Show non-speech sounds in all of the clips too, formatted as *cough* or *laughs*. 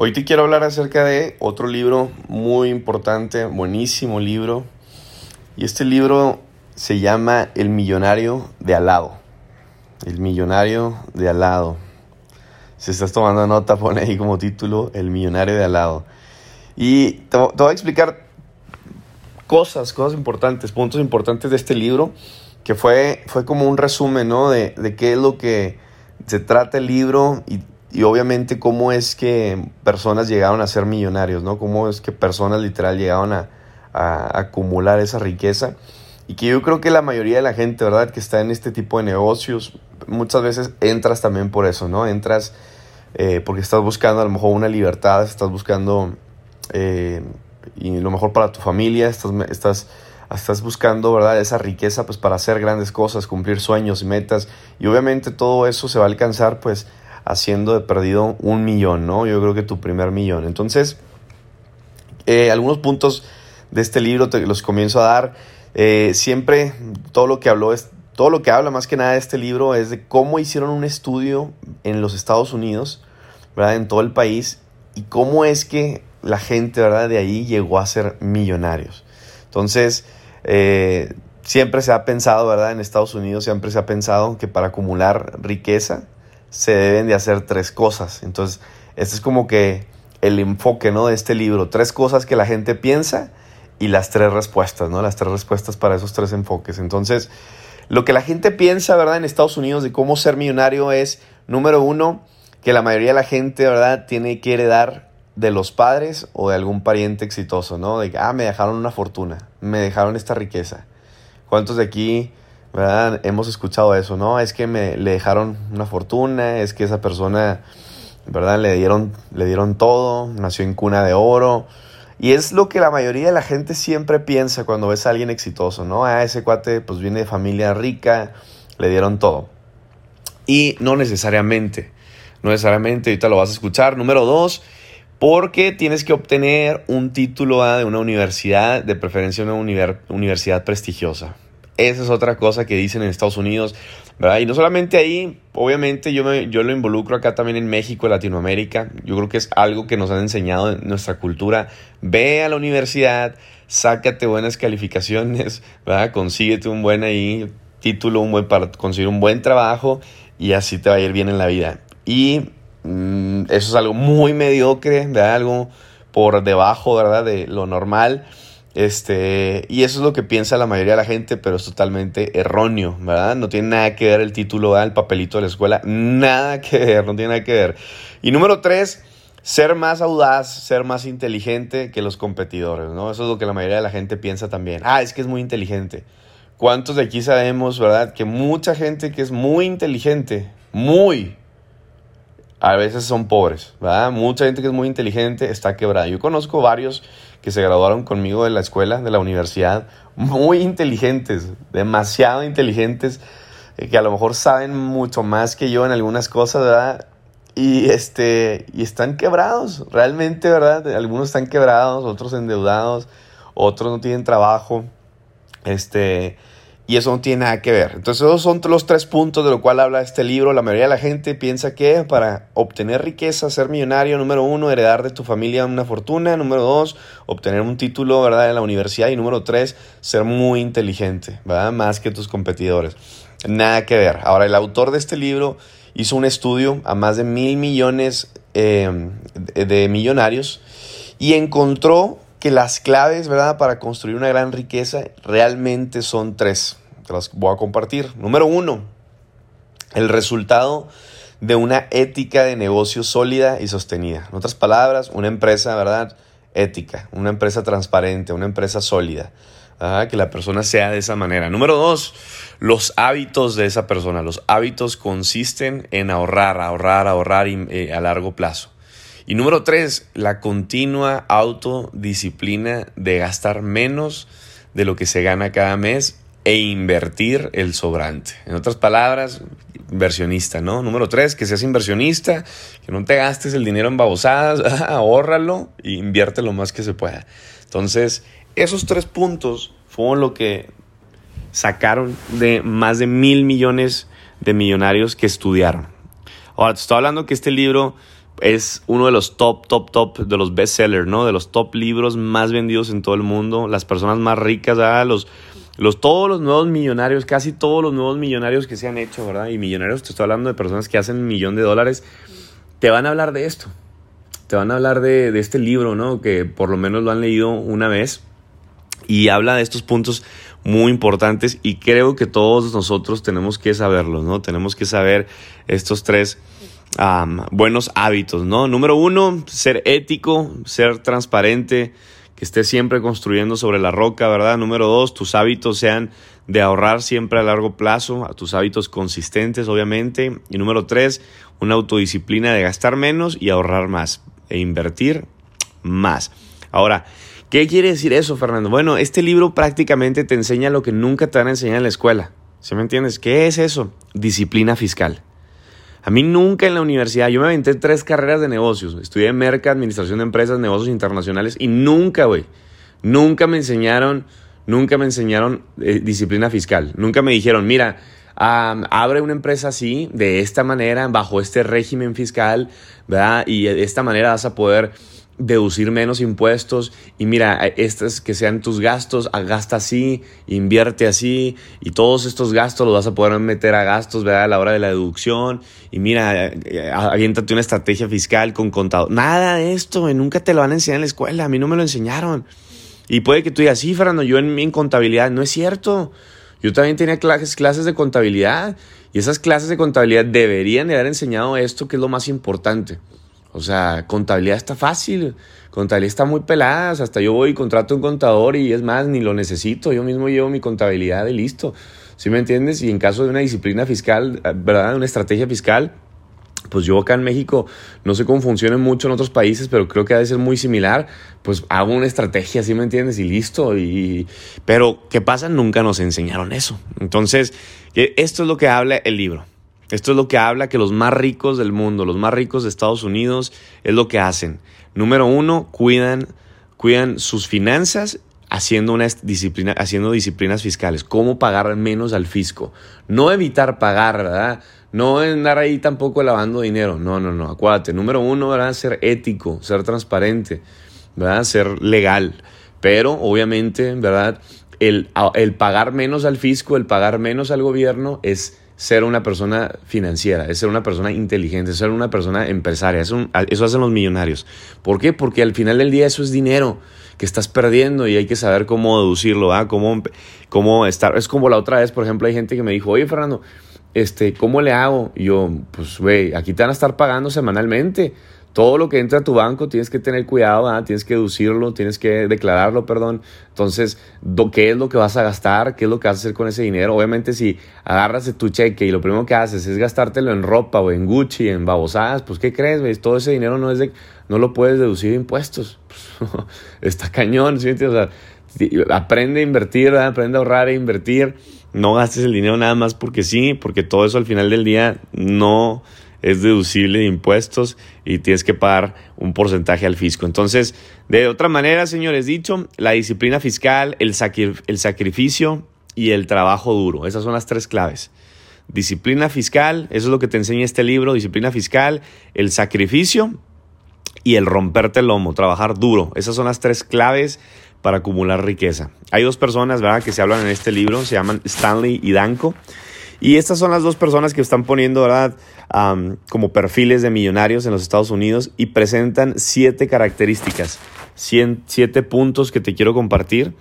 Hoy te quiero hablar acerca de otro libro muy importante, buenísimo libro. Y este libro se llama El millonario de al. El millonario de al. Si estás tomando nota, pone ahí como título El millonario de al. Y te, voy a explicar cosas, cosas importantes, puntos importantes de este libro, que fue, fue como un resumen, ¿no? De, de qué es lo que se trata el libro y y obviamente cómo es que personas llegaron a ser millonarios, ¿no? Cómo es que personas literal llegaron a, acumular esa riqueza. Y que yo creo que la mayoría de la gente, ¿verdad? Que está en este tipo de negocios, muchas veces entras también por eso, ¿no? Entras eh, porque estás buscando a lo mejor una libertad, estás buscando eh, y lo mejor para tu familia, estás, estás, estás buscando, ¿verdad? Esa riqueza pues para hacer grandes cosas, cumplir sueños y metas. Y obviamente todo eso se va a alcanzar pues haciendo de perdido un millón, ¿no? Yo creo que tu primer millón. Entonces, eh, algunos puntos de este libro te los comienzo a dar. Eh, siempre todo lo que habló es, todo lo que habla más que nada de este libro es de cómo hicieron un estudio en los Estados Unidos, ¿verdad? En todo el país y cómo es que la gente, ¿verdad? De ahí llegó a ser millonarios. Entonces, eh, siempre se ha pensado, ¿verdad? En Estados Unidos siempre se ha pensado que para acumular riqueza, se deben de hacer tres cosas. Entonces, este es como que el enfoque ¿no? de este libro. Tres cosas que la gente piensa y las tres respuestas, ¿no? Las tres respuestas para esos tres enfoques. Entonces, lo que la gente piensa, ¿verdad? En Estados Unidos de cómo ser millonario es, número uno, que la mayoría de la gente, ¿verdad? Tiene que heredar de los padres o de algún pariente exitoso, ¿no? De ah, me dejaron una fortuna, me dejaron esta riqueza. ¿Cuántos de aquí ¿verdad? Hemos escuchado eso, ¿no? Es que me le dejaron una fortuna, es que esa persona, ¿verdad? Le dieron, le dieron todo, nació en cuna de oro. Y es lo que la mayoría de la gente siempre piensa cuando ves a alguien exitoso, ¿no? Ah, ese cuate pues viene de familia rica, le dieron todo. Y no necesariamente, no necesariamente, ahorita lo vas a escuchar. Número dos, porque tienes que obtener un título de una universidad, de preferencia una universidad prestigiosa. Esa es otra cosa que dicen en Estados Unidos. Y no solamente ahí, obviamente yo, me, yo lo involucro acá también en México, Latinoamérica. Yo creo que es algo que nos han enseñado en nuestra cultura. Ve a la universidad, sácate buenas calificaciones, *laughs* ¿verdad? Consíguete un buen ahí título, un buen para conseguir un buen trabajo y así te va a ir bien en la vida. Y mm, eso es algo muy mediocre. Algo por debajo, ¿verdad? De lo normal. Este, y eso es lo que piensa la mayoría de la gente, pero es totalmente erróneo, ¿verdad? No tiene nada que ver el título, el papelito de la escuela, nada que ver, no tiene nada que ver. Y número tres, ser más audaz, ser más inteligente que los competidores, ¿no? Eso es lo que la mayoría de la gente piensa también. Ah, es que es muy inteligente. ¿Cuántos de aquí sabemos, verdad? Que mucha gente que es muy inteligente, muy, a veces son pobres, ¿verdad? Mucha gente que es muy inteligente está quebrada. Yo conozco varios que se graduaron conmigo de la escuela, de la universidad, muy inteligentes, demasiado inteligentes, eh, que a lo mejor saben mucho más que yo en algunas cosas, ¿verdad? Y, este, y están quebrados, realmente, ¿verdad? Algunos están quebrados, otros endeudados, otros no tienen trabajo, este, y eso no tiene nada que ver. Entonces esos son los tres puntos de lo cual habla este libro. La mayoría de la gente piensa que para obtener riqueza, ser millonario, número uno, heredar de tu familia una fortuna, número dos, obtener un título, ¿verdad?, en la universidad y número tres, ser muy inteligente, ¿verdad?, más que tus competidores. Nada que ver. Ahora, el autor de este libro hizo un estudio a más de mil millones eh, de millonarios y encontró que las claves, ¿verdad?, para construir una gran riqueza realmente son tres. Te las voy a compartir. Número uno, el resultado de una ética de negocio sólida y sostenida. En otras palabras, una empresa, ¿verdad?, ética, una empresa transparente, una empresa sólida. que la persona sea de esa manera. Número dos, los hábitos de esa persona. Los hábitos consisten en ahorrar, ahorrar, ahorrar eh, a largo plazo. Y número tres, la continua autodisciplina de gastar menos de lo que se gana cada mes e invertir el sobrante. En otras palabras, inversionista, ¿no? Número tres, que seas inversionista, que no te gastes el dinero en babosadas, *laughs* ahórralo e invierte lo más que se pueda. Entonces, esos tres puntos fueron lo que sacaron de más de mil millones de millonarios que estudiaron. Ahora, te estoy hablando que este libro es uno de los top, top, top de los bestsellers, ¿no? De los top libros más vendidos en todo el mundo. Las personas más ricas, ¿verdad? Los, los, todos los nuevos millonarios, casi todos los nuevos millonarios que se han hecho, ¿verdad? Y millonarios, te estoy hablando de personas que hacen un millón de dólares, te van a hablar de esto. Te van a hablar de, de este libro, ¿no? Que por lo menos lo han leído una vez. Y habla de estos puntos muy importantes y creo que todos nosotros tenemos que saberlos, ¿no? Tenemos que saber estos tres buenos hábitos, ¿no? Número uno, ser ético, ser transparente, que estés siempre construyendo sobre la roca, ¿verdad? Número dos, tus hábitos sean de ahorrar siempre a largo plazo, a tus hábitos consistentes, obviamente. Y número tres, una autodisciplina de gastar menos y ahorrar más e invertir más. Ahora, ¿qué quiere decir eso, Fernando? Bueno, este libro prácticamente te enseña lo que nunca te van a enseñar en la escuela. ¿Sí me entiendes? ¿Qué es eso? Disciplina fiscal. A mí nunca en la universidad, yo me aventé tres carreras de negocios. Estudié Merca, Administración de Empresas, Negocios Internacionales y nunca, güey, nunca me enseñaron, nunca me enseñaron eh, disciplina fiscal. Nunca me dijeron, mira, abre una empresa así, de esta manera, bajo este régimen fiscal, ¿verdad? Y de esta manera vas a poder deducir menos impuestos y mira, estos que sean tus gastos, gasta así, invierte así y todos estos gastos los vas a poder meter a gastos, ¿verdad? A la hora de la deducción y mira, eh, aviéntate una estrategia fiscal con contador. Nada de esto, nunca te lo van a enseñar en la escuela, a mí no me lo enseñaron. Y puede que tú digas, sí, Fernando, yo en, en contabilidad, no es cierto. Yo también tenía clases, clases de contabilidad y esas clases de contabilidad deberían de haber enseñado esto que es lo más importante. O sea, contabilidad está fácil, contabilidad está muy pelada, hasta yo voy y contrato un contador y es más, ni lo necesito, yo mismo llevo mi contabilidad y listo. ¿Sí me entiendes? Y en caso de una disciplina fiscal, ¿verdad? Una estrategia fiscal, pues yo acá en México, no sé cómo funciona mucho en otros países, pero creo que ha de ser muy similar, pues hago una estrategia, ¿sí me entiendes? Y listo. Y, pero, ¿qué pasa? Nunca nos enseñaron eso. Entonces, eh, esto es lo que habla el libro. Esto es lo que habla que los más ricos del mundo, los más ricos de Estados Unidos, es lo que hacen. Número uno, cuidan, cuidan sus finanzas haciendo, una disciplina, haciendo disciplinas fiscales. Cómo pagar menos al fisco. No evitar pagar, ¿verdad? No andar ahí tampoco lavando dinero. No, no, no. Acuérdate. Número uno, ¿verdad? Ser ético, ser transparente, ¿verdad? Ser legal. Pero, obviamente, ¿verdad? El, el pagar menos al fisco, el pagar menos al gobierno es ser una persona financiera, es ser una persona inteligente, es ser una persona empresaria. Eso, eso hacen los millonarios. ¿Por qué? Porque al final del día eso es dinero que estás perdiendo y hay que saber cómo deducirlo, ¿ah? cómo, cómo estar. Es como la otra vez, por ejemplo, hay gente que me dijo, oye, Fernando, este, ¿cómo le hago? Y yo, pues, güey, aquí te van a estar pagando semanalmente todo lo que entra a tu banco tienes que tener cuidado, tienes que deducirlo, tienes que declararlo, perdón. Entonces, ¿qué es lo que vas a gastar? ¿Qué es lo que vas a hacer con ese dinero? Obviamente, si agarras tu cheque y lo primero que haces es gastártelo en ropa o en Gucci, en babosadas, pues ¿qué crees? Todo ese dinero no es de, no lo puedes deducir de impuestos. *laughs* está cañón, ¿sí? O sea, aprende a invertir, aprende a ahorrar e invertir. No gastes el dinero nada más porque sí, porque todo eso al final del día no es deducible de impuestos y tienes que pagar un porcentaje al fisco. Entonces, de otra manera, señores, dicho, la disciplina fiscal, el, el sacrificio y el trabajo duro. Esas son las tres claves. Disciplina fiscal, eso es lo que te enseña este libro, disciplina fiscal, el sacrificio y el romperte el lomo, trabajar duro. Esas son las tres claves para acumular riqueza. Hay dos personas, ¿verdad?, que se hablan en este libro, se llaman Stanley y Danko. Y estas son las dos personas que están poniendo, ¿verdad? como perfiles de millonarios en los Estados Unidos y presentan siete características, siete puntos que te quiero compartir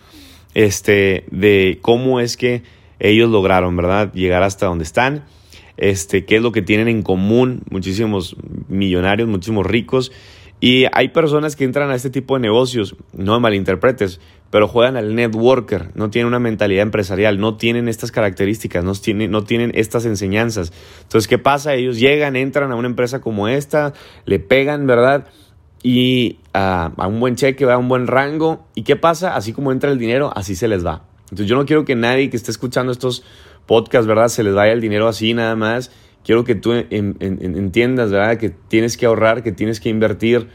este, de cómo es que ellos lograron, ¿verdad? Llegar hasta donde están, este, qué es lo que tienen en común muchísimos millonarios, muchísimos ricos. Y hay personas que entran a este tipo de negocios, no me malinterpretes, pero juegan al networker, no tienen una mentalidad empresarial, no tienen estas características, no tienen, estas enseñanzas. Entonces, ¿qué pasa? Ellos llegan, entran a una empresa como esta, le pegan, ¿verdad? Y a un buen cheque, a un buen rango. ¿Y qué pasa? Así como entra el dinero, así se les va. Entonces, yo no quiero que nadie que esté escuchando estos podcasts, ¿verdad? Se les vaya el dinero así nada más. Quiero que tú entiendas, ¿verdad? Que tienes que ahorrar, que tienes que invertir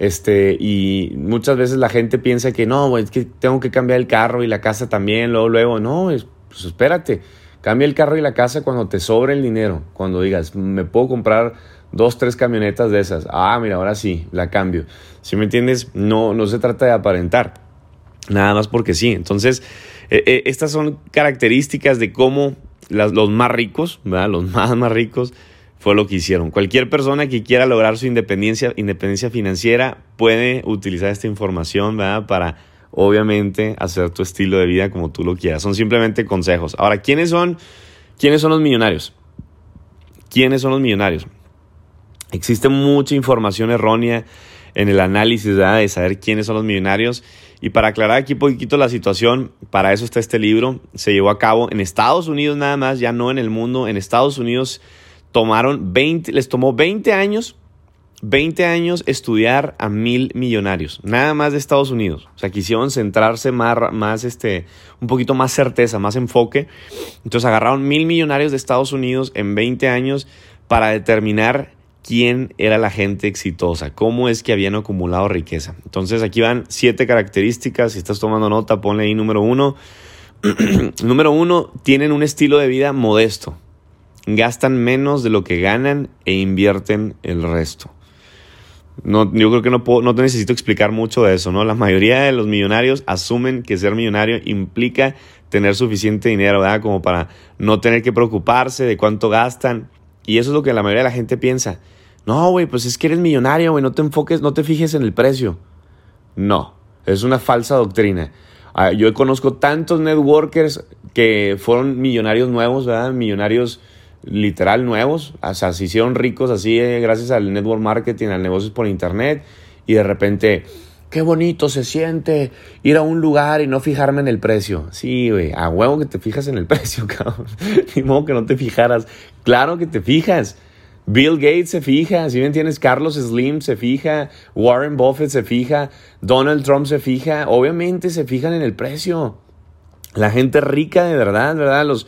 este, y muchas veces la gente piensa que no, es que tengo que cambiar el carro y la casa también, luego, luego, no, pues espérate, cambia el carro y la casa cuando te sobre el dinero, cuando digas, me puedo comprar dos, tres camionetas de esas. Ah, mira, ahora sí, la cambio. Si me entiendes? No, no se trata de aparentar. Nada más porque sí. Entonces, eh, eh, estas son características de cómo los más ricos, ¿verdad? Los *laughs* más, más ricos fue lo que hicieron. Cualquier persona que quiera lograr su independencia, independencia financiera puede utilizar esta información, ¿verdad? Para obviamente hacer tu estilo de vida como tú lo quieras. Son simplemente consejos. Ahora, ¿quiénes son, quiénes son los millonarios? ¿Quiénes son los millonarios? Existe mucha información errónea en el análisis de saber quiénes son los millonarios. Y para aclarar aquí un poquito la situación, para eso está este libro. Se llevó a cabo en Estados Unidos nada más, ya no en el mundo. En Estados Unidos tomaron 20, les tomó 20 años 20 años estudiar a mil millonarios, nada más de Estados Unidos. O sea, quisieron centrarse más, más este, un poquito más certeza, más enfoque. Entonces agarraron mil millonarios de Estados Unidos en 20 años para determinar quién era la gente exitosa, cómo es que habían acumulado riqueza. Entonces aquí van siete características. Si estás tomando nota, ponle ahí número uno. *clears throat* número uno, tienen un estilo de vida modesto. Gastan menos de lo que ganan e invierten el resto. No, yo creo que no, puedo, no te necesito explicar mucho de eso, ¿no? La mayoría de los millonarios asumen que ser millonario implica tener suficiente dinero, ¿verdad? Como para no tener que preocuparse de cuánto gastan. Y eso es lo que la mayoría de la gente piensa. No, güey, pues es que eres millonario, güey, no te enfoques, no te fijes en el precio. No, es una falsa doctrina. Ah, yo conozco tantos networkers que fueron millonarios nuevos, ¿verdad? Millonarios literal nuevos, o sea, se hicieron ricos así eh, gracias al network marketing, al negocio por internet y de repente, qué bonito se siente ir a un lugar y no fijarme en el precio. Sí, güey, a huevo que te fijas en el *laughs* precio, cabrón. Ni modo que no te fijaras. Claro que te fijas. Bill Gates se fija, si me entiendes, Carlos Slim se fija, Warren Buffett se fija, Donald Trump se fija, obviamente se fijan en el precio. La gente rica de verdad, ¿verdad? Los,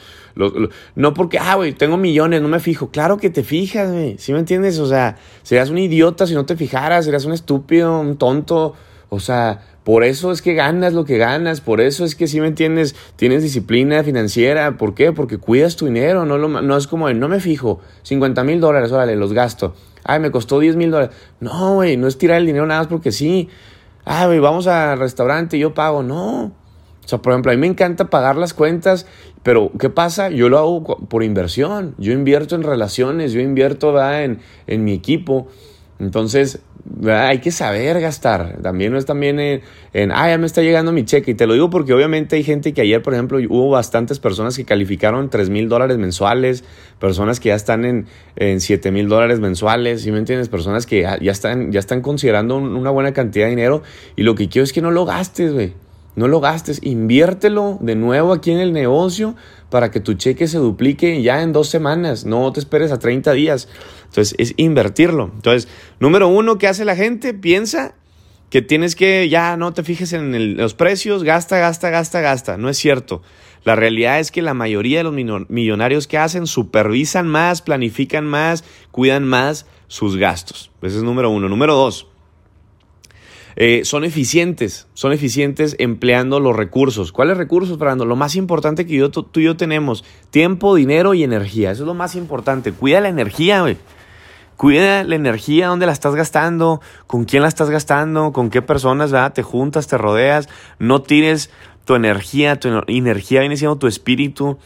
no porque, ah, güey, tengo millones, no me fijo. Claro que te fijas, güey. ¿Sí me entiendes? O sea, serías un idiota si no te fijaras, serías un estúpido, un tonto. O sea, por eso es que ganas lo que ganas, por eso es que, ¿sí me entiendes? Tienes disciplina financiera. ¿Por qué? Porque cuidas tu dinero, no, lo, no es como, no me fijo, 50 mil dólares, órale, los gasto. Ay, me costó 10 mil dólares. No, güey, no es tirar el dinero nada más porque sí. Ah, güey, vamos al restaurante yo pago. No. O sea, por ejemplo, a mí me encanta pagar las cuentas, pero ¿qué pasa? Yo lo hago por inversión. Yo invierto en relaciones, yo invierto En, en mi equipo. Entonces, hay que saber gastar. También no es también en, en, ah, ya me está llegando mi cheque. Y te lo digo porque obviamente hay gente que ayer, por ejemplo, hubo bastantes personas que calificaron 3 mil dólares mensuales, personas que ya están en, en 7 mil dólares mensuales, ¿sí me entiendes? Personas que ya, están, ya están considerando una buena cantidad de dinero. Y lo que quiero es que no lo gastes, güey. No lo gastes, inviértelo de nuevo aquí en el negocio para que tu cheque se duplique ya en dos semanas. No te esperes a 30 días. Entonces, es invertirlo. Entonces, número uno, ¿qué hace la gente? Piensa que tienes que, ya no te fijes en los precios, gasta, gasta, gasta, gasta. No es cierto. La realidad es que la mayoría de los millonarios que hacen supervisan más, planifican más, cuidan más sus gastos. Ese es número uno. Número dos, eh, son eficientes, son eficientes empleando los recursos. ¿Cuáles recursos, Fernando? Lo más importante que yo, tú y yo tenemos, tiempo, dinero y energía. Eso es lo más importante. Cuida la energía, güey. Cuida la energía, dónde la estás gastando, con quién la estás gastando, con qué personas ¿verdad? te juntas, te rodeas. No tires tu energía, tu energía viene siendo tu espíritu.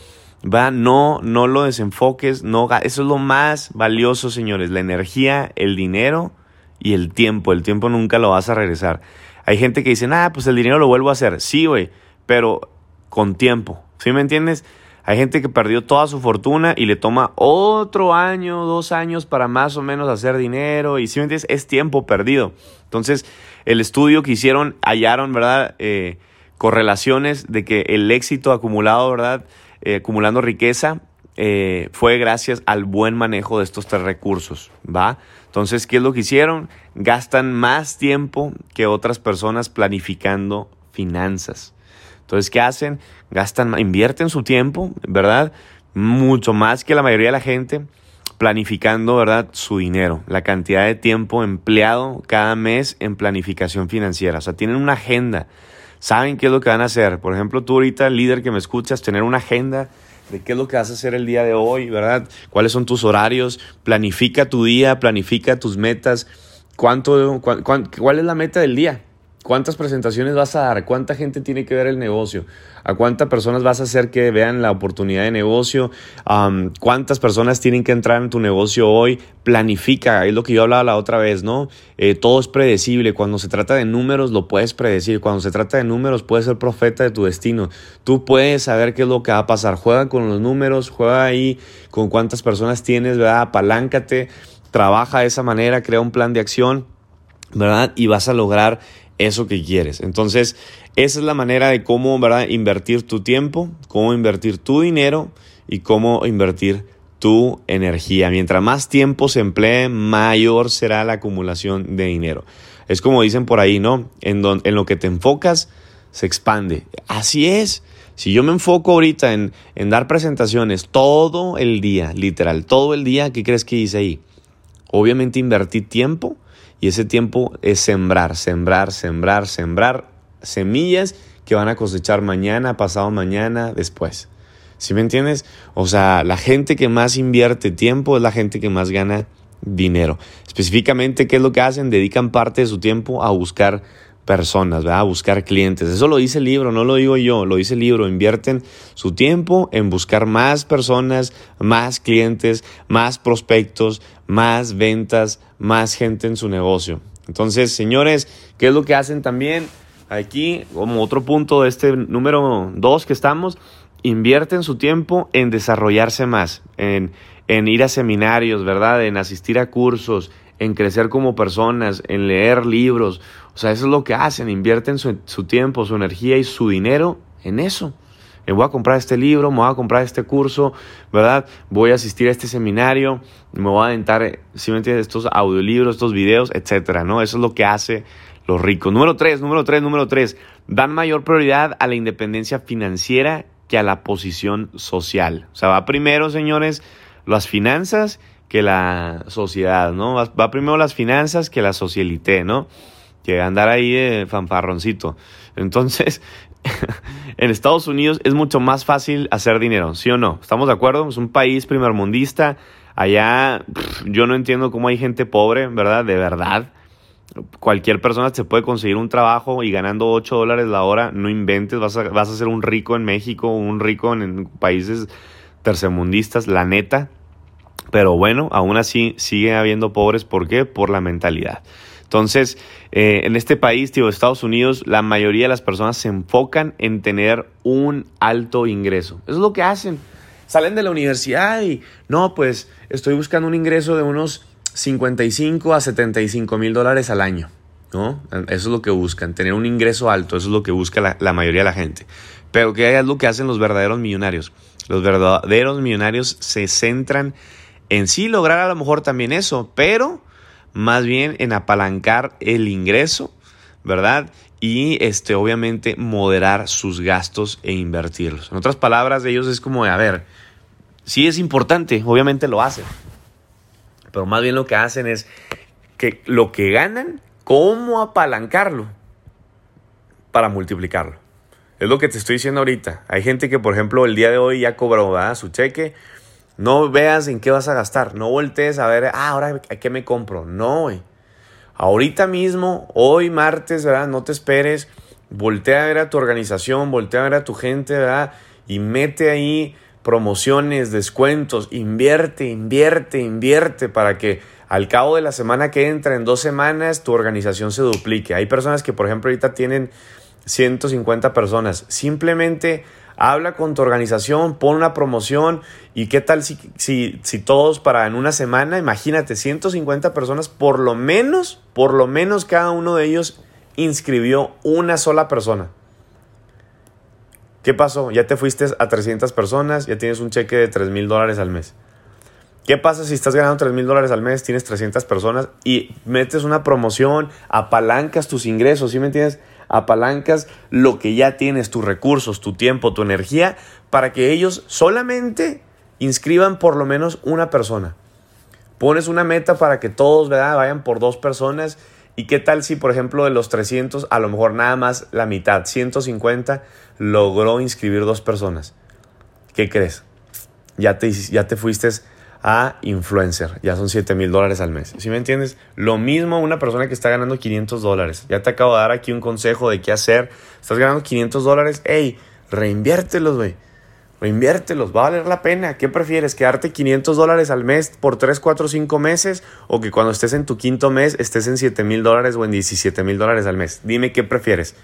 ¿va? No, no lo desenfoques, no, eso es lo más valioso, señores, la energía, el dinero y el tiempo. El tiempo nunca lo vas a regresar. Hay gente que dice, ah, pues el dinero lo vuelvo a hacer. Sí, güey, pero con tiempo. ¿Sí me entiendes? Hay gente que perdió toda su fortuna y le toma otro año, dos años para más o menos hacer dinero. Y si me entiendes, es tiempo perdido. Entonces, el estudio que hicieron hallaron, ¿verdad? Eh, correlaciones de que el éxito acumulado, ¿verdad? Eh, acumulando riqueza, eh, fue gracias al buen manejo de estos tres recursos, ¿va? Entonces, ¿qué es lo que hicieron? Gastan más tiempo que otras personas planificando finanzas. Entonces, ¿qué hacen? Gastan, invierten su tiempo, ¿verdad? Mucho más que la mayoría de la gente planificando, ¿verdad? Su dinero, la cantidad de tiempo empleado cada mes en planificación financiera. O sea, tienen una agenda, saben qué es lo que van a hacer. Por ejemplo, tú ahorita, líder que me escuchas, tener una agenda de qué es lo que vas a hacer el día de hoy, ¿verdad? ¿Cuáles son tus horarios? Planifica tu día, planifica tus metas. ¿Cuánto, ¿Cuál es la meta del día? ¿Cuántas presentaciones vas a dar? ¿Cuánta gente tiene que ver el negocio? ¿A cuántas personas vas a hacer que vean la oportunidad de negocio? ¿Cuántas personas tienen que entrar en tu negocio hoy? Planifica, es lo que yo hablaba la otra vez, ¿no? Eh, todo es predecible. Cuando se trata de números, lo puedes predecir. Cuando se trata de números, puedes ser profeta de tu destino. Tú puedes saber qué es lo que va a pasar. Juega con los números, juega ahí con cuántas personas tienes, ¿verdad? Apaláncate, trabaja de esa manera, crea un plan de acción, ¿verdad? Y vas a lograr eso que quieres. Entonces, esa es la manera de cómo ¿verdad? invertir tu tiempo, cómo invertir tu dinero y cómo invertir tu energía. Mientras más tiempo se emplee, mayor será la acumulación de dinero. Es como dicen por ahí, ¿no? En, en lo que te enfocas, se expande. Así es. Si yo me enfoco ahorita en, en dar presentaciones todo el día, literal, todo el día, ¿qué crees que hice ahí? Obviamente invertí tiempo y ese tiempo es sembrar, sembrar, sembrar, sembrar semillas que van a cosechar mañana, pasado mañana, después. ¿Sí me entiendes? O sea, la gente que más invierte tiempo es la gente que más gana dinero. Específicamente, ¿qué es lo que hacen? Dedican parte de su tiempo a buscar personas, ¿verdad? Buscar clientes. Eso lo dice el libro, no lo digo yo, lo dice el libro. Invierten su tiempo en buscar más personas, más clientes, más prospectos, más ventas, más gente en su negocio. Entonces, señores, ¿qué es lo que hacen también? Aquí, como otro punto de este número dos que estamos, invierten su tiempo en desarrollarse más, en, en ir a seminarios, ¿verdad? En asistir a cursos, en crecer como personas, en leer libros. O sea, eso es lo que hacen, invierten su, su tiempo, su energía y su dinero en eso. Me voy a comprar este libro, me voy a comprar este curso, ¿verdad? Voy a asistir a este seminario, me voy a aventar, si me entiendes, estos audiolibros, estos videos, etcétera, ¿no? Eso es lo que hace los ricos. Número tres, número tres, número tres. Dan mayor prioridad a la independencia financiera que a la posición social. O sea, va primero, señores, las finanzas que la sociedad, ¿no? Va, primero las finanzas que la socialité, ¿no? Que andar ahí fanfarroncito. Entonces, *laughs* en Estados Unidos es mucho más fácil hacer dinero, ¿sí o no? ¿Estamos de acuerdo? Es un país primermundista. Allá yo no entiendo cómo hay gente pobre, ¿verdad? De verdad. Cualquier persona se puede conseguir un trabajo y ganando 8 dólares la hora, no inventes, vas a, vas a ser un rico en México, un rico en países tercermundistas, la neta. Pero bueno, aún así sigue habiendo pobres. ¿Por qué? Por la mentalidad. Entonces, eh, en este país, tío, Estados Unidos, la mayoría de las personas se enfocan en tener un alto ingreso. Eso es lo que hacen. Salen de la universidad y, no, pues estoy buscando un ingreso de unos 55 a 75 mil dólares al año. ¿no? Eso es lo que buscan, tener un ingreso alto, eso es lo que busca la, la mayoría de la gente. Pero ¿qué es lo que hacen los verdaderos millonarios? Los verdaderos millonarios se centran en sí lograr a lo mejor también eso, pero más bien en apalancar el ingreso, ¿verdad? Y este, obviamente moderar sus gastos e invertirlos. En otras palabras, de ellos es como, a ver, sí es importante, obviamente lo hacen, pero más bien lo que hacen es que lo que ganan, ¿cómo apalancarlo para multiplicarlo? Es lo que te estoy diciendo ahorita. Hay gente que, por ejemplo, el día de hoy ya cobró su cheque no veas en qué vas a gastar. No voltees a ver, ah, ahora qué me compro. No, güey. Ahorita mismo, hoy martes, ¿verdad? No te esperes. Voltea a ver a tu organización, voltea a ver a tu gente, ¿verdad? Y mete ahí promociones, descuentos. Invierte, invierte, invierte para que al cabo de la semana que entra, en dos semanas, tu organización se duplique. Hay personas que, por ejemplo, ahorita tienen 150 personas. Simplemente habla con tu organización, pon una promoción y qué tal si, si, si, todos para en una semana, imagínate, 150 personas, por lo menos, por lo menos cada uno de ellos inscribió una sola persona. ¿Qué pasó? Ya te fuiste a 300 personas, ya tienes un cheque de 3 mil dólares al mes. ¿Qué pasa si estás ganando 3 mil dólares al mes, tienes 300 personas y metes una promoción, apalancas tus ingresos, ¿sí me entiendes? Apalancas lo que ya tienes, tus recursos, tu tiempo, tu energía, para que ellos solamente inscriban por lo menos una persona. Pones una meta para que todos vayan por dos personas. ¿Y qué tal si, por ejemplo, de los 300, a lo mejor nada más la mitad, 150, logró inscribir dos personas? ¿Qué crees? ya te, ya te fuiste a influencer. Ya son 7 mil dólares al mes. ¿Sí me entiendes? Lo mismo una persona que está ganando 500 dólares. Ya te acabo de dar aquí un consejo de qué hacer. Estás ganando 500 dólares. Ey, reinviértelos, güey. Reinviértelos, va a valer la pena. ¿Qué prefieres? ¿Quedarte 500 dólares al mes por 3, 4, 5 meses? ¿O que cuando estés en tu quinto mes estés en 7 mil dólares o en 17 mil dólares al mes? Dime qué prefieres.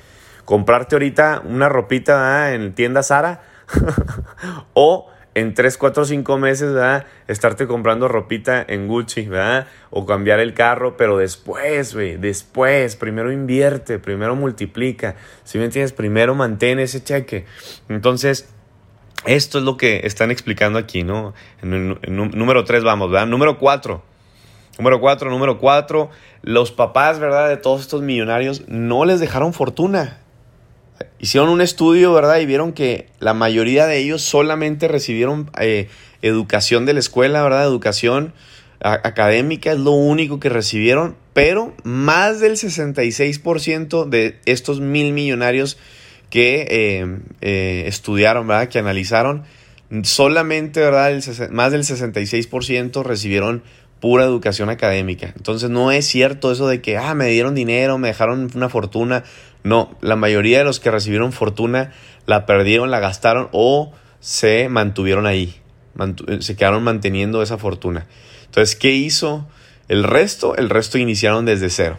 ¿Comprarte ahorita una ropita en tienda Sara? *laughs* ¿O en 3, 4, 5 meses, ¿verdad? Estarte comprando ropita en Gucci, ¿verdad? O cambiar el carro, pero después, güey, después, primero invierte, primero multiplica, si me entiendes? Primero mantén ese cheque. Entonces, esto es lo que están explicando aquí, ¿no? En, número 3 vamos, ¿verdad? Número 4. Número 4, número 4. Los papás, ¿verdad? De todos estos millonarios no les dejaron fortuna hicieron un estudio, ¿verdad? Y vieron que la mayoría de ellos solamente recibieron eh, educación de la escuela, ¿verdad? Educación académica es lo único que recibieron, pero más del 66% de estos mil millonarios que eh, eh, estudiaron, ¿verdad? Que analizaron, solamente, ¿verdad? más del 66% recibieron pura educación académica. Entonces no es cierto eso de que, ah, me dieron dinero, me dejaron una fortuna. No, la mayoría de los que recibieron fortuna la perdieron, la gastaron o se mantuvieron ahí, se quedaron manteniendo esa fortuna. Entonces, ¿qué hizo el resto? El resto iniciaron desde cero.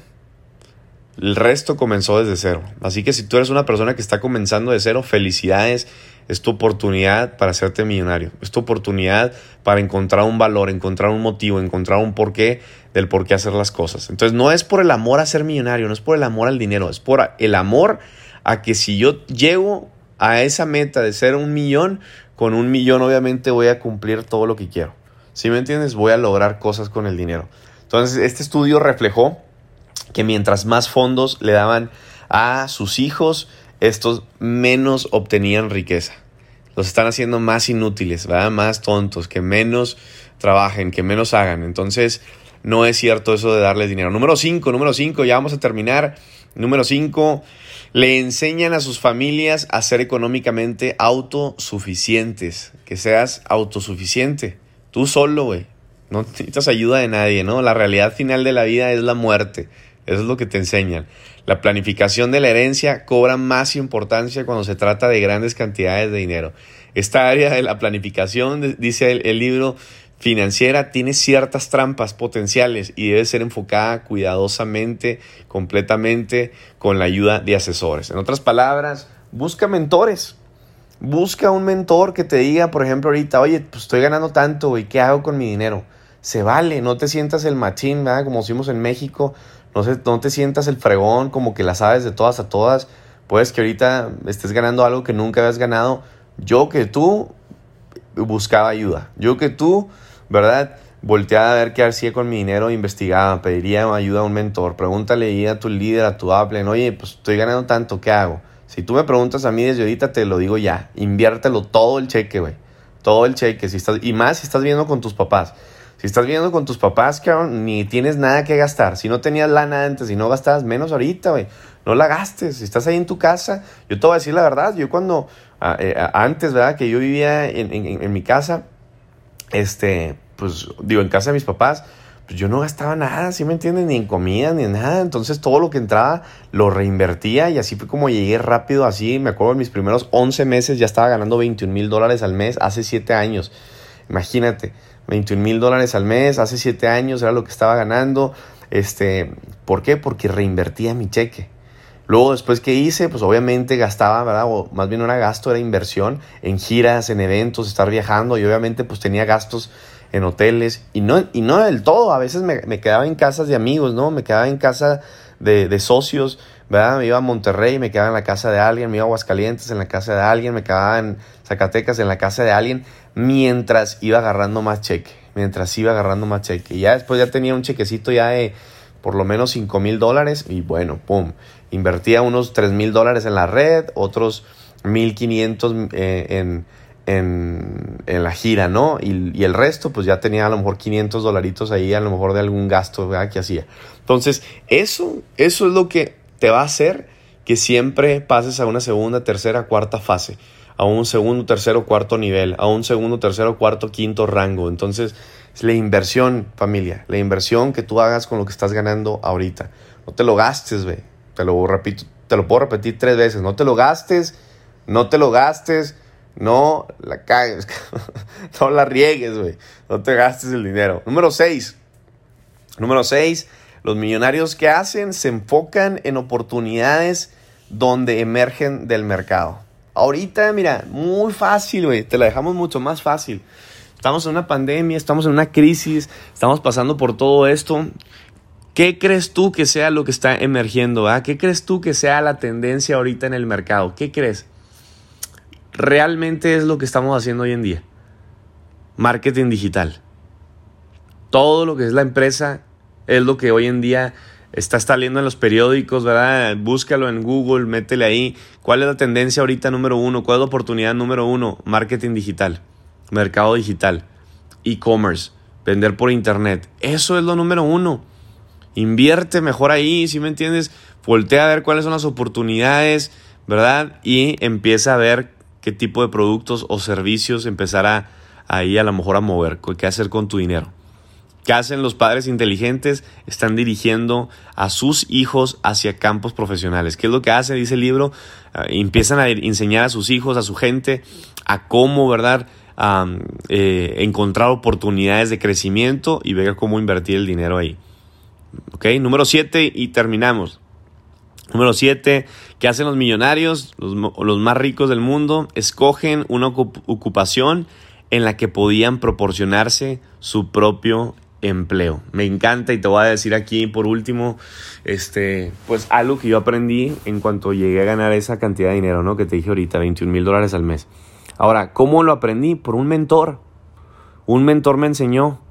El resto comenzó desde cero. Así que si tú eres una persona que está comenzando de cero, felicidades es tu oportunidad para hacerte millonario. Es tu oportunidad para encontrar un valor, encontrar un motivo, encontrar un porqué del por qué hacer las cosas. Entonces no es por el amor a ser millonario, no es por el amor al dinero, es por el amor a que si yo llego a esa meta de ser un millón, con un millón obviamente voy a cumplir todo lo que quiero. ¿Sí me entiendes? Voy a lograr cosas con el dinero. Entonces este estudio reflejó que mientras más fondos le daban a sus hijos, estos menos obtenían riqueza. Los están haciendo más inútiles, ¿verdad? Más tontos, que menos trabajen, que menos hagan. Entonces, no es cierto eso de darles dinero. Número 5, número 5, ya vamos a terminar. Número 5, le enseñan a sus familias a ser económicamente autosuficientes. Que seas autosuficiente. Tú solo, güey. No necesitas ayuda de nadie, ¿no? La realidad final de la vida es la muerte. Eso es lo que te enseñan. La planificación de la herencia cobra más importancia cuando se trata de grandes cantidades de dinero. Esta área de la planificación, dice el, libro, financiera tiene ciertas trampas potenciales y debe ser enfocada cuidadosamente, completamente, con la ayuda de asesores. En otras palabras, busca mentores. Busca un mentor que te diga, por ejemplo, ahorita, oye, pues estoy ganando tanto, y ¿qué hago con mi dinero? Se vale, no te sientas el machín, ¿verdad? Como decimos en México, no, no te sientas el fregón como que la sabes de todas a todas. Puedes que ahorita estés ganando algo que nunca habías ganado. Yo que tú buscaba ayuda. Yo que tú, ¿verdad? Volteaba a ver qué hacía con mi dinero, investigaba, pediría ayuda a un mentor. Pregúntale a tu líder, a tu Apple, oye, pues estoy ganando tanto, ¿qué hago? Si tú me preguntas a mí desde ahorita, te lo digo ya. Inviértelo todo el cheque, güey. Todo el cheque. Si estás, y más si estás viendo con tus papás. Si estás viviendo con tus papás, cabrón, ni tienes nada que gastar. Si no tenías lana antes y no gastabas menos ahorita, güey, no la gastes. Si estás ahí en tu casa, yo te voy a decir la verdad. Yo cuando, eh, antes, ¿verdad? Que yo vivía en, mi casa, este, pues, digo, en casa de mis papás, pues yo no gastaba nada, ¿sí me entiendes? Ni en comida, ni en nada. Entonces todo lo que entraba lo reinvertía y así fue como llegué rápido, así. Me acuerdo en mis primeros 11 meses ya estaba ganando 21 mil dólares al mes hace 7 años. Imagínate. 21 mil dólares al mes, hace 7 años era lo que estaba ganando. Este, ¿Por qué? Porque reinvertía mi cheque. Luego, después que hice, pues obviamente gastaba, ¿verdad? O más bien no era gasto, era inversión en giras, en eventos, estar viajando. Y obviamente, pues tenía gastos en hoteles. Y no, y no del todo. A veces me, me quedaba en casas de amigos, ¿no? Me quedaba en casa de, de socios, ¿verdad? Me iba a Monterrey, me quedaba en la casa de alguien. Me iba a Aguascalientes, en la casa de alguien. Me quedaba en Zacatecas, en la casa de alguien mientras iba agarrando más cheque, mientras iba agarrando más cheque. Y ya después ya tenía un chequecito ya de por lo menos 5 mil dólares y bueno, pum, invertía unos 3 mil dólares en la red, otros 1500 eh, en, en, en, la gira, ¿no? Y, el resto, pues ya tenía a lo mejor 500 dolaritos ahí, a lo mejor de algún gasto que hacía. Entonces, eso, eso es lo que te va a hacer que siempre pases a una segunda, tercera, cuarta fase a un segundo, tercero, cuarto nivel, a un segundo, tercero, cuarto, quinto rango. Entonces, es la inversión, familia, la inversión que tú hagas con lo que estás ganando ahorita. No te lo gastes, güey. Te lo repito, te lo puedo repetir tres veces. No te lo gastes, no te lo gastes, no la cagues, *laughs* no la riegues, güey. No te gastes el dinero. Número seis. Número seis, los millonarios que hacen se enfocan en oportunidades donde emergen del mercado. Ahorita, mira, muy fácil, güey. Te la dejamos mucho más fácil. Estamos en una pandemia, estamos en una crisis, estamos pasando por todo esto. ¿Qué crees tú que sea lo que está emergiendo? Ah? ¿Qué crees tú que sea la tendencia ahorita en el mercado? ¿Qué crees? Realmente es lo que estamos haciendo hoy en día. Marketing digital. Todo lo que es la empresa es lo que hoy en día está saliendo en los periódicos, ¿verdad? Búscalo en Google, métele ahí. ¿Cuál es la tendencia ahorita número uno? ¿Cuál es la oportunidad número uno? Marketing digital, mercado digital, e-commerce, vender por internet. Eso es lo número uno. Invierte mejor ahí, si me entiendes? Voltea a ver cuáles son las oportunidades, ¿verdad? Y empieza a ver qué tipo de productos o servicios empezará ahí a lo mejor a mover, qué hacer con tu dinero. ¿Qué hacen los padres inteligentes? Están dirigiendo a sus hijos hacia campos profesionales. ¿Qué es lo que hace? Dice el libro. Ah, empiezan a enseñar a sus hijos, a su gente, a cómo, ¿verdad? Eh, encontrar oportunidades de crecimiento y ver cómo invertir el dinero ahí. Número 7 y terminamos. Número 7, ¿qué hacen los millonarios? Los, los, más ricos del mundo escogen una ocupación en la que podían proporcionarse su propio empleo. Me encanta y te voy a decir aquí por último, este, pues algo que yo aprendí en cuanto llegué a ganar esa cantidad de dinero, ¿no? Que te dije ahorita, 21 mil dólares al mes. Ahora, ¿cómo lo aprendí? Por un mentor. Un mentor me enseñó.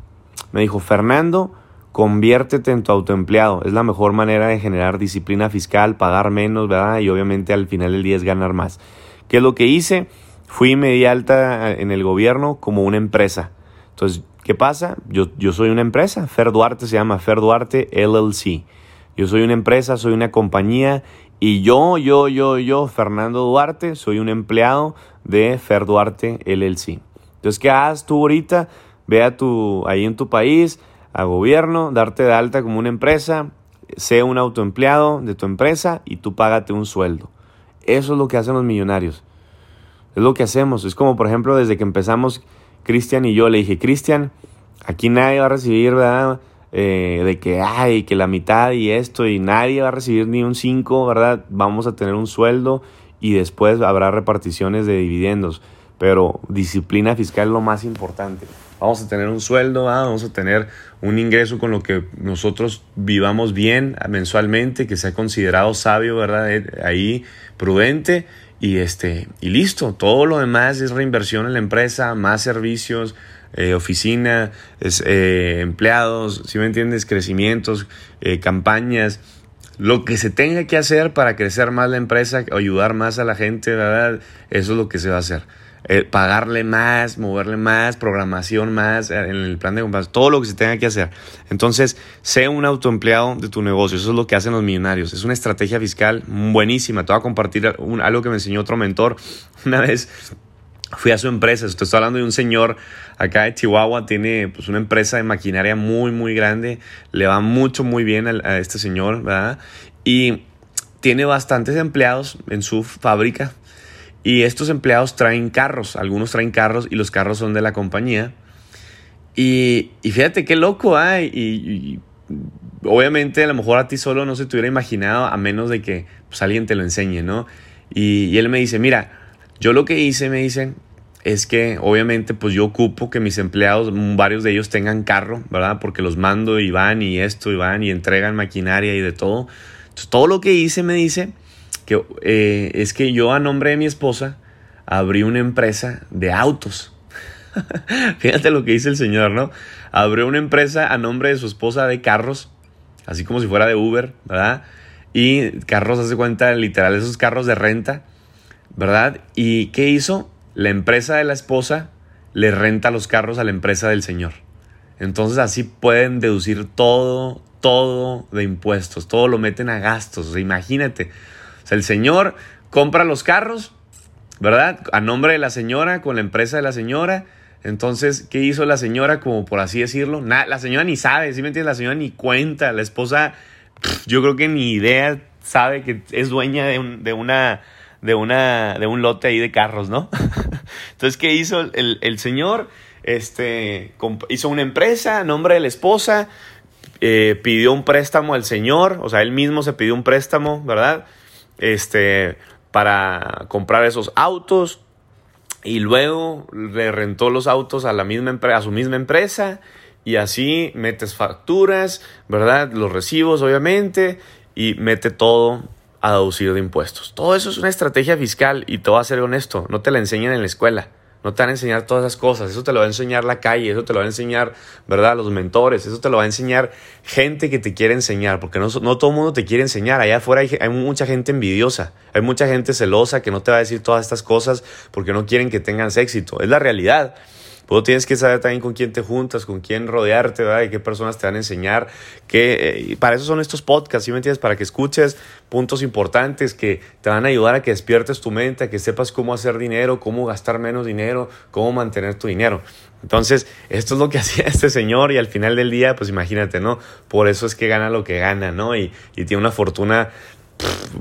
Me dijo, Fernando, conviértete en tu autoempleado. Es la mejor manera de generar disciplina fiscal, pagar menos, ¿verdad? Y obviamente al final del día es ganar más. ¿Qué es lo que hice? Fui media alta en el gobierno como una empresa. Entonces ¿Qué pasa? Yo, yo soy una empresa, Fer Duarte se llama Fer Duarte LLC. Yo soy una empresa, soy una compañía y yo, yo, yo, yo, Fernando Duarte, soy un empleado de Fer Duarte LLC. Entonces, ¿qué haces tú ahorita? Ve a tu, ahí en tu país, a gobierno, darte de alta como una empresa, sé un autoempleado de tu empresa y tú págate un sueldo. Eso es lo que hacen los millonarios. Es lo que hacemos. Es como, por ejemplo, desde que empezamos Cristian y yo le dije, Cristian, aquí nadie va a recibir, ¿verdad? Eh, de que, ay, que la mitad y esto, y nadie va a recibir ni un 5, ¿verdad? Vamos a tener un sueldo y después habrá reparticiones de dividendos. Pero disciplina fiscal es lo más importante. Vamos a tener un sueldo, vamos a tener un ingreso con lo que nosotros vivamos bien mensualmente, que sea considerado sabio, ¿verdad? Eh, ahí prudente y, este, y listo, todo lo demás es reinversión en la empresa, más servicios, eh, oficina, eh, empleados, si me entiendes, crecimientos, campañas, lo que se tenga que hacer para crecer más la empresa, ayudar más a la gente, ¿verdad? Eso es lo que se va a hacer. Eh, pagarle más, moverle más, programación más eh, en el plan de compras, todo lo que se tenga que hacer. Entonces, sé un autoempleado de tu negocio, eso es lo que hacen los millonarios. Es una estrategia fiscal buenísima. Te voy a compartir algo que me enseñó otro mentor. *laughs* Una vez fui a su empresa, estoy hablando de un señor acá de Chihuahua, tiene pues una empresa de maquinaria muy, muy grande, le va mucho, muy bien a, a este señor, ¿verdad? Y tiene bastantes empleados en su fábrica, y estos empleados traen carros, algunos traen carros y los carros son de la compañía. Y, fíjate qué loco, hay y, obviamente a lo mejor a ti solo no se te hubiera imaginado a menos de que pues, alguien te lo enseñe, ¿no? Y, él me dice, mira, yo lo que hice, me dicen, es que obviamente pues yo ocupo que mis empleados, varios de ellos tengan carro, ¿verdad? Porque los mando y van y esto y van y entregan maquinaria y de todo. Entonces todo lo que hice, me dice, eh, es que yo a nombre de mi esposa abrí una empresa de autos. *laughs* Fíjate lo que dice el señor, ¿no? Abrió una empresa a nombre de su esposa de carros, así como si fuera de Uber, ¿verdad? Y carros, hace cuenta, literal, esos carros de renta, ¿verdad? ¿Y qué hizo? La empresa de la esposa le renta los carros a la empresa del señor. Entonces así pueden deducir todo, todo de impuestos, todo lo meten a gastos. imagínate, el señor compra los carros, ¿verdad? A nombre de la señora, con la empresa de la señora. Entonces, ¿qué hizo la señora? Como por así decirlo. la señora ni sabe, ¿sí me entiendes? La señora ni cuenta. La esposa, yo creo que ni idea sabe que es dueña de, una de una de un lote ahí de carros, ¿no? *laughs* Entonces, ¿qué hizo el, el señor? Este hizo una empresa a nombre de la esposa, eh, pidió un préstamo al señor, o sea, él mismo se pidió un préstamo, ¿verdad? Este, para comprar esos autos y luego le rentó los autos a la misma a su misma empresa y así metes facturas, ¿verdad? Los recibos, obviamente, y mete todo a deducir de impuestos. Todo eso es una estrategia fiscal y te voy a ser honesto, no te la enseñan en la escuela. No te van a enseñar todas esas cosas. Eso te lo va a enseñar la calle, eso te lo va a enseñar, ¿verdad? Los mentores, eso te lo va a enseñar gente que te quiere enseñar, porque no, no todo el mundo te quiere enseñar. Allá afuera hay, hay, mucha gente envidiosa, hay mucha gente celosa que no te va a decir todas estas cosas porque no quieren que tengas éxito. Es la realidad. Luego tienes que saber también con quién te juntas, con quién rodearte, ¿verdad? Y qué personas te van a enseñar. Que, eh, para eso son estos podcasts, ¿sí me entiendes? Para que escuches puntos importantes que te van a ayudar a que despiertes tu mente, a que sepas cómo hacer dinero, cómo gastar menos dinero, cómo mantener tu dinero. Entonces, esto es lo que *laughs* hacía este señor y al final del día, pues imagínate, ¿no? Por eso es que gana lo que gana, ¿no? Y, y tiene una fortuna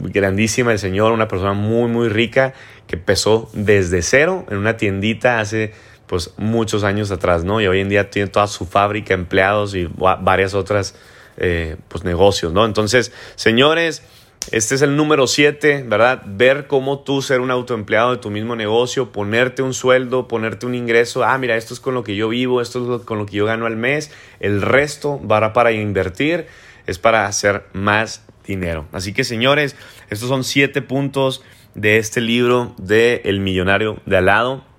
grandísima el señor, una persona muy, muy rica que empezó desde cero en una tiendita hace pues muchos años atrás, ¿no? Y hoy en día tiene toda su fábrica, empleados y varias otras eh, pues negocios, ¿no? Entonces, señores, este es el número 7, ¿verdad? Ver cómo tú ser un autoempleado de tu mismo negocio, ponerte un sueldo, ponerte un ingreso. Ah, mira, esto es con lo que yo vivo, esto es con lo que yo gano al mes. El resto va para invertir, es para hacer más dinero. Así que, señores, estos son siete puntos de este libro de El Millonario de al lado.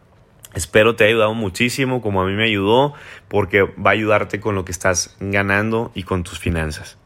Espero te haya ayudado muchísimo como a mí me ayudó porque va a ayudarte con lo que estás ganando y con tus finanzas.